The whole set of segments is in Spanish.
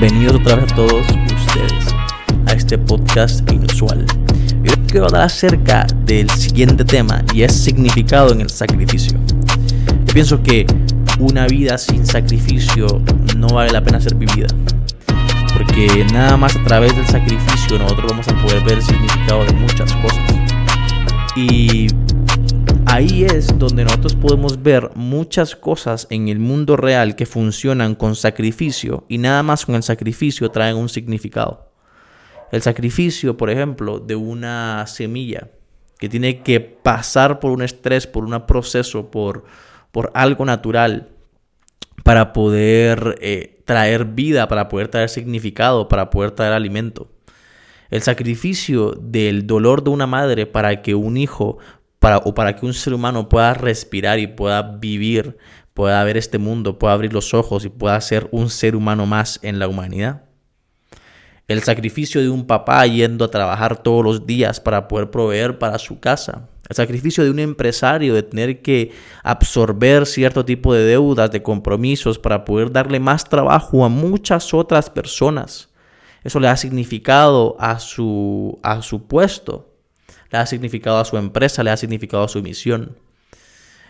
Bienvenidos otra vez a todos ustedes a este podcast inusual. Yo quiero hablar acerca del siguiente tema y es significado en el sacrificio. Yo pienso que una vida sin sacrificio no vale la pena ser vivida. Porque nada más a través del sacrificio nosotros vamos a poder ver el significado de muchas cosas. Y ahí es donde nosotros podemos ver muchas cosas en el mundo real que funcionan con sacrificio y nada más con el sacrificio traen un significado. El sacrificio, por ejemplo, de una semilla que tiene que pasar por un estrés, por un proceso, por, por algo natural para poder eh, traer vida, para poder traer significado, para poder traer alimento. El sacrificio del dolor de una madre para que un hijo para, o para que un ser humano pueda respirar y pueda vivir, pueda ver este mundo, pueda abrir los ojos y pueda ser un ser humano más en la humanidad. El sacrificio de un papá yendo a trabajar todos los días para poder proveer para su casa. El sacrificio de un empresario de tener que absorber cierto tipo de deudas, de compromisos para poder darle más trabajo a muchas otras personas. Eso le da significado a su, a su puesto le da significado a su empresa, le da significado a su misión.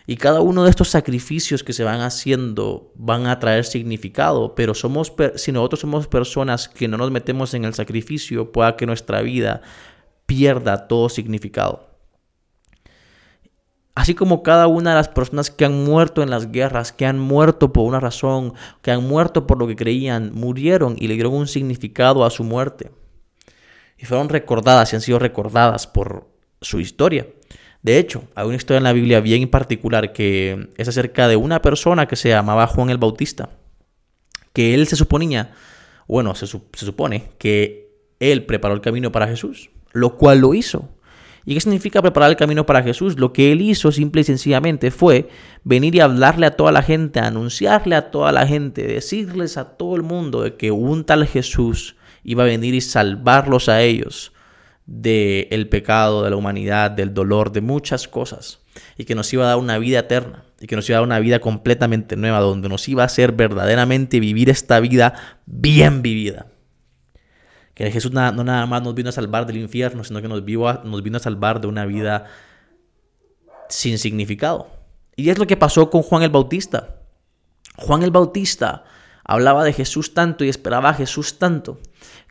Y cada uno de estos sacrificios que se van haciendo van a traer significado, pero somos, si nosotros somos personas que no nos metemos en el sacrificio, pueda que nuestra vida pierda todo significado. Así como cada una de las personas que han muerto en las guerras, que han muerto por una razón, que han muerto por lo que creían, murieron y le dieron un significado a su muerte. Y fueron recordadas y han sido recordadas por, su historia. De hecho, hay una historia en la Biblia bien particular que es acerca de una persona que se llamaba Juan el Bautista, que él se suponía, bueno, se, supone que él preparó el camino para Jesús, lo cual lo hizo. ¿Y qué significa preparar el camino para Jesús? Lo que él hizo simple y sencillamente fue venir y hablarle a toda la gente, anunciarle a toda la gente, decirles a todo el mundo de que un tal Jesús iba a venir y salvarlos a ellos del pecado, de la humanidad, del dolor, de muchas cosas. Y que nos iba a dar una vida eterna. Y que nos iba a dar una vida completamente nueva, donde nos iba a hacer verdaderamente vivir esta vida bien vivida. Que Jesús no nada más nos vino a salvar del infierno, sino que nos vino, nos vino a salvar de una vida sin significado. Y es lo que pasó con Juan el Bautista. Juan el Bautista hablaba de Jesús tanto y esperaba a Jesús tanto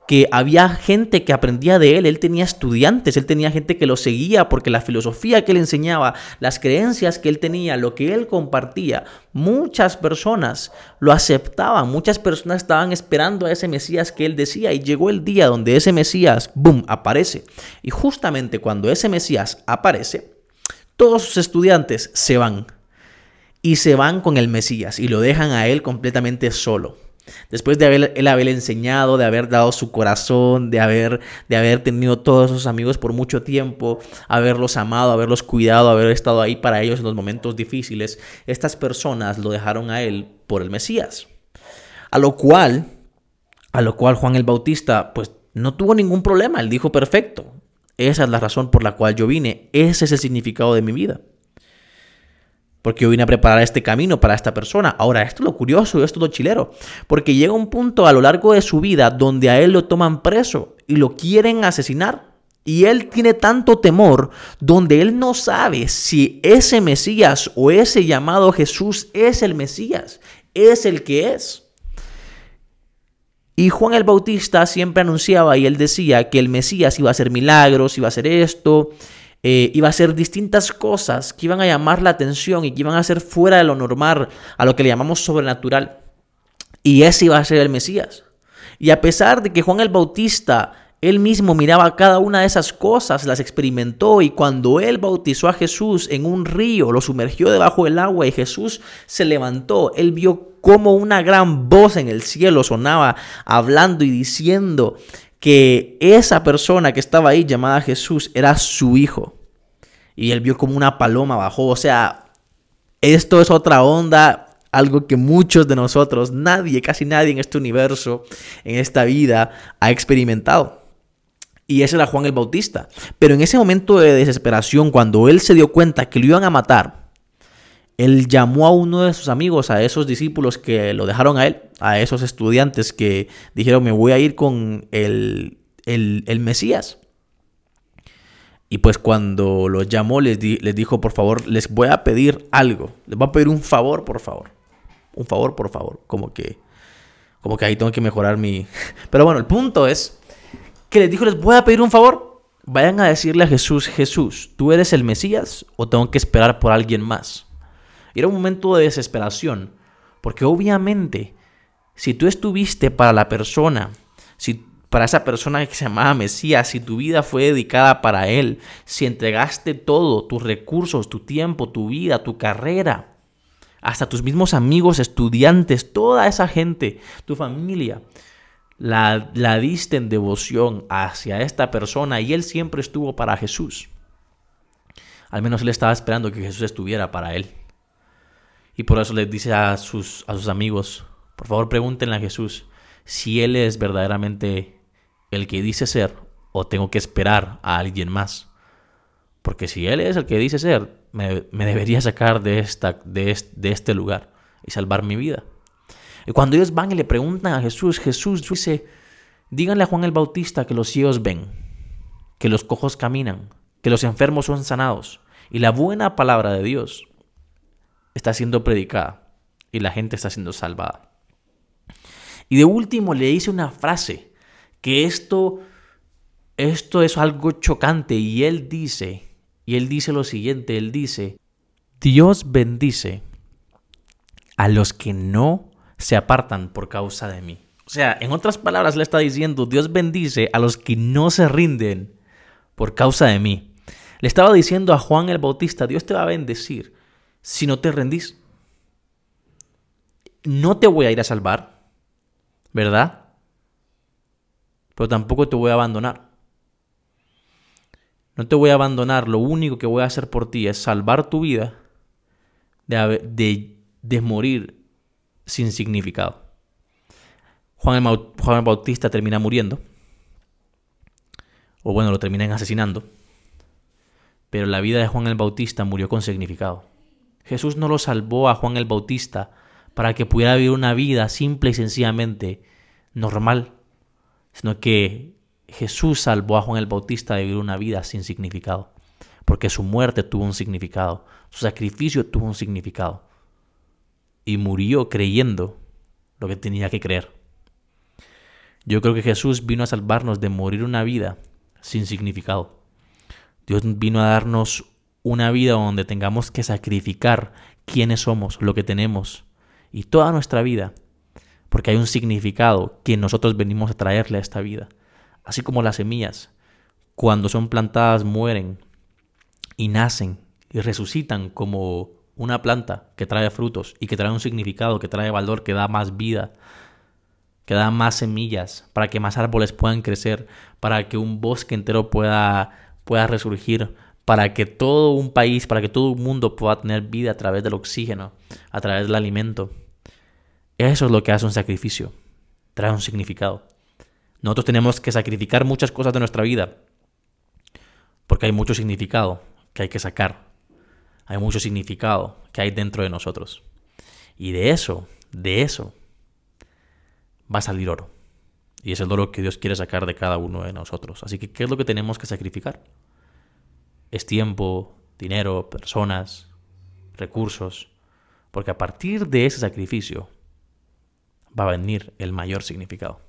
que había gente que aprendía de él, él tenía estudiantes, él tenía gente que lo seguía porque la filosofía que él enseñaba, las creencias que él tenía, lo que él compartía, muchas personas lo aceptaban, muchas personas estaban esperando a ese Mesías que él decía y llegó el día donde ese Mesías, boom, aparece. Y justamente cuando ese Mesías aparece, todos sus estudiantes se van y se van con el Mesías y lo dejan a él completamente solo. Después de haber, él haber enseñado, de haber dado su corazón, de haber, de haber tenido todos esos amigos por mucho tiempo, haberlos amado, haberlos cuidado, haber estado ahí para ellos en los momentos difíciles, estas personas lo dejaron a él por el Mesías. A lo cual, a lo cual Juan el Bautista, pues no tuvo ningún problema, él dijo perfecto. Esa es la razón por la cual yo vine, ese es el significado de mi vida porque yo vine a preparar este camino para esta persona. Ahora, esto es lo curioso, esto es lo chilero, porque llega un punto a lo largo de su vida donde a él lo toman preso y lo quieren asesinar. Y él tiene tanto temor donde él no sabe si ese Mesías o ese llamado Jesús es el Mesías, es el que es. Y Juan el Bautista siempre anunciaba y él decía que el Mesías iba a hacer milagros, iba a hacer esto, eh, iba a ser distintas cosas que iban a llamar la atención y que iban a ser fuera de lo normal, a lo que le llamamos sobrenatural. Y ese iba a ser el Mesías. Y a pesar de que Juan el Bautista, él mismo miraba cada una de esas cosas, las experimentó y cuando él bautizó a Jesús en un río, lo sumergió debajo del agua y Jesús se levantó, él vio como una gran voz en el cielo sonaba hablando y diciendo que esa persona que estaba ahí llamada Jesús era su hijo. Y él vio como una paloma bajó. O sea, esto es otra onda, algo que muchos de nosotros, nadie, casi nadie en este universo, en esta vida, ha experimentado. Y ese era Juan el Bautista. Pero en ese momento de desesperación, cuando él se dio cuenta que lo iban a matar, él llamó a uno de sus amigos, a esos discípulos que lo dejaron a él, a esos estudiantes que dijeron, me voy a ir con el, el, Mesías. Y pues cuando los llamó, les, les dijo, por favor, les voy a pedir algo. Les voy a pedir un favor, por favor. Un favor, por favor. Como que, como que ahí tengo que mejorar mi... Pero bueno, el punto es que les dijo, les voy a pedir un favor. Vayan a decirle a Jesús, Jesús, ¿tú eres el Mesías o tengo que esperar por alguien más? Era un momento de desesperación, porque obviamente, si tú estuviste para la persona, si para esa persona que se llamaba Mesías, si tu vida fue dedicada para Él, si entregaste todo, tus recursos, tu tiempo, tu vida, tu carrera, hasta tus mismos amigos, estudiantes, toda esa gente, tu familia, la, la diste en devoción hacia esta persona y Él siempre estuvo para Jesús. Al menos Él estaba esperando que Jesús estuviera para Él. Y por eso les dice a sus, a sus amigos, por favor pregúntenle a Jesús si Él es verdaderamente el que dice ser o tengo que esperar a alguien más. Porque si Él es el que dice ser, me, debería sacar de, esta, de, de este lugar y salvar mi vida. Y cuando ellos van y le preguntan a Jesús, Jesús dice, díganle a Juan el Bautista que los ciegos ven, que los cojos caminan, que los enfermos son sanados. Y la buena palabra de Dios está siendo predicada y la gente está siendo salvada. Y de último le dice una frase que esto esto es algo chocante y él dice, y él dice lo siguiente, él dice, Dios bendice a los que no se apartan por causa de mí. O sea, en otras palabras le está diciendo, Dios bendice a los que no se rinden por causa de mí. Le estaba diciendo a Juan el Bautista, Dios te va a bendecir si no te rendís. No te voy a ir a salvar, ¿verdad? Pero tampoco te voy a abandonar. No te voy a abandonar, lo único que voy a hacer por ti es salvar tu vida de, morir sin significado. Juan el, Juan el Bautista termina muriendo, o bueno, lo terminan asesinando, pero la vida de Juan el Bautista murió con significado. Jesús no lo salvó a Juan el Bautista para que pudiera vivir una vida simple y sencillamente normal, sino que Jesús salvó a Juan el Bautista de vivir una vida sin significado, porque su muerte tuvo un significado, su sacrificio tuvo un significado, y murió creyendo lo que tenía que creer. Yo creo que Jesús vino a salvarnos de morir una vida sin significado. Dios vino a darnos una vida donde tengamos que sacrificar quiénes somos, lo que tenemos y toda nuestra vida, porque hay un significado que nosotros venimos a traerle a esta vida. Así como las semillas, cuando son plantadas, mueren y nacen y resucitan como una planta que trae frutos y que trae un significado, que trae valor, que da más vida, que da más semillas para que más árboles puedan crecer, para que un bosque entero pueda, pueda resurgir, para que todo un país, para que todo un mundo pueda tener vida a través del oxígeno, a través del alimento. Eso es lo que hace un sacrificio, trae un significado. Nosotros tenemos que sacrificar muchas cosas de nuestra vida, porque hay mucho significado que hay que sacar. Hay mucho significado que hay dentro de nosotros. Y de eso, de eso, va a salir oro. Y es el oro que Dios quiere sacar de cada uno de nosotros. Así que, ¿qué es lo que tenemos que sacrificar? Es tiempo, dinero, personas, recursos, porque a partir de ese sacrificio va a venir el mayor significado.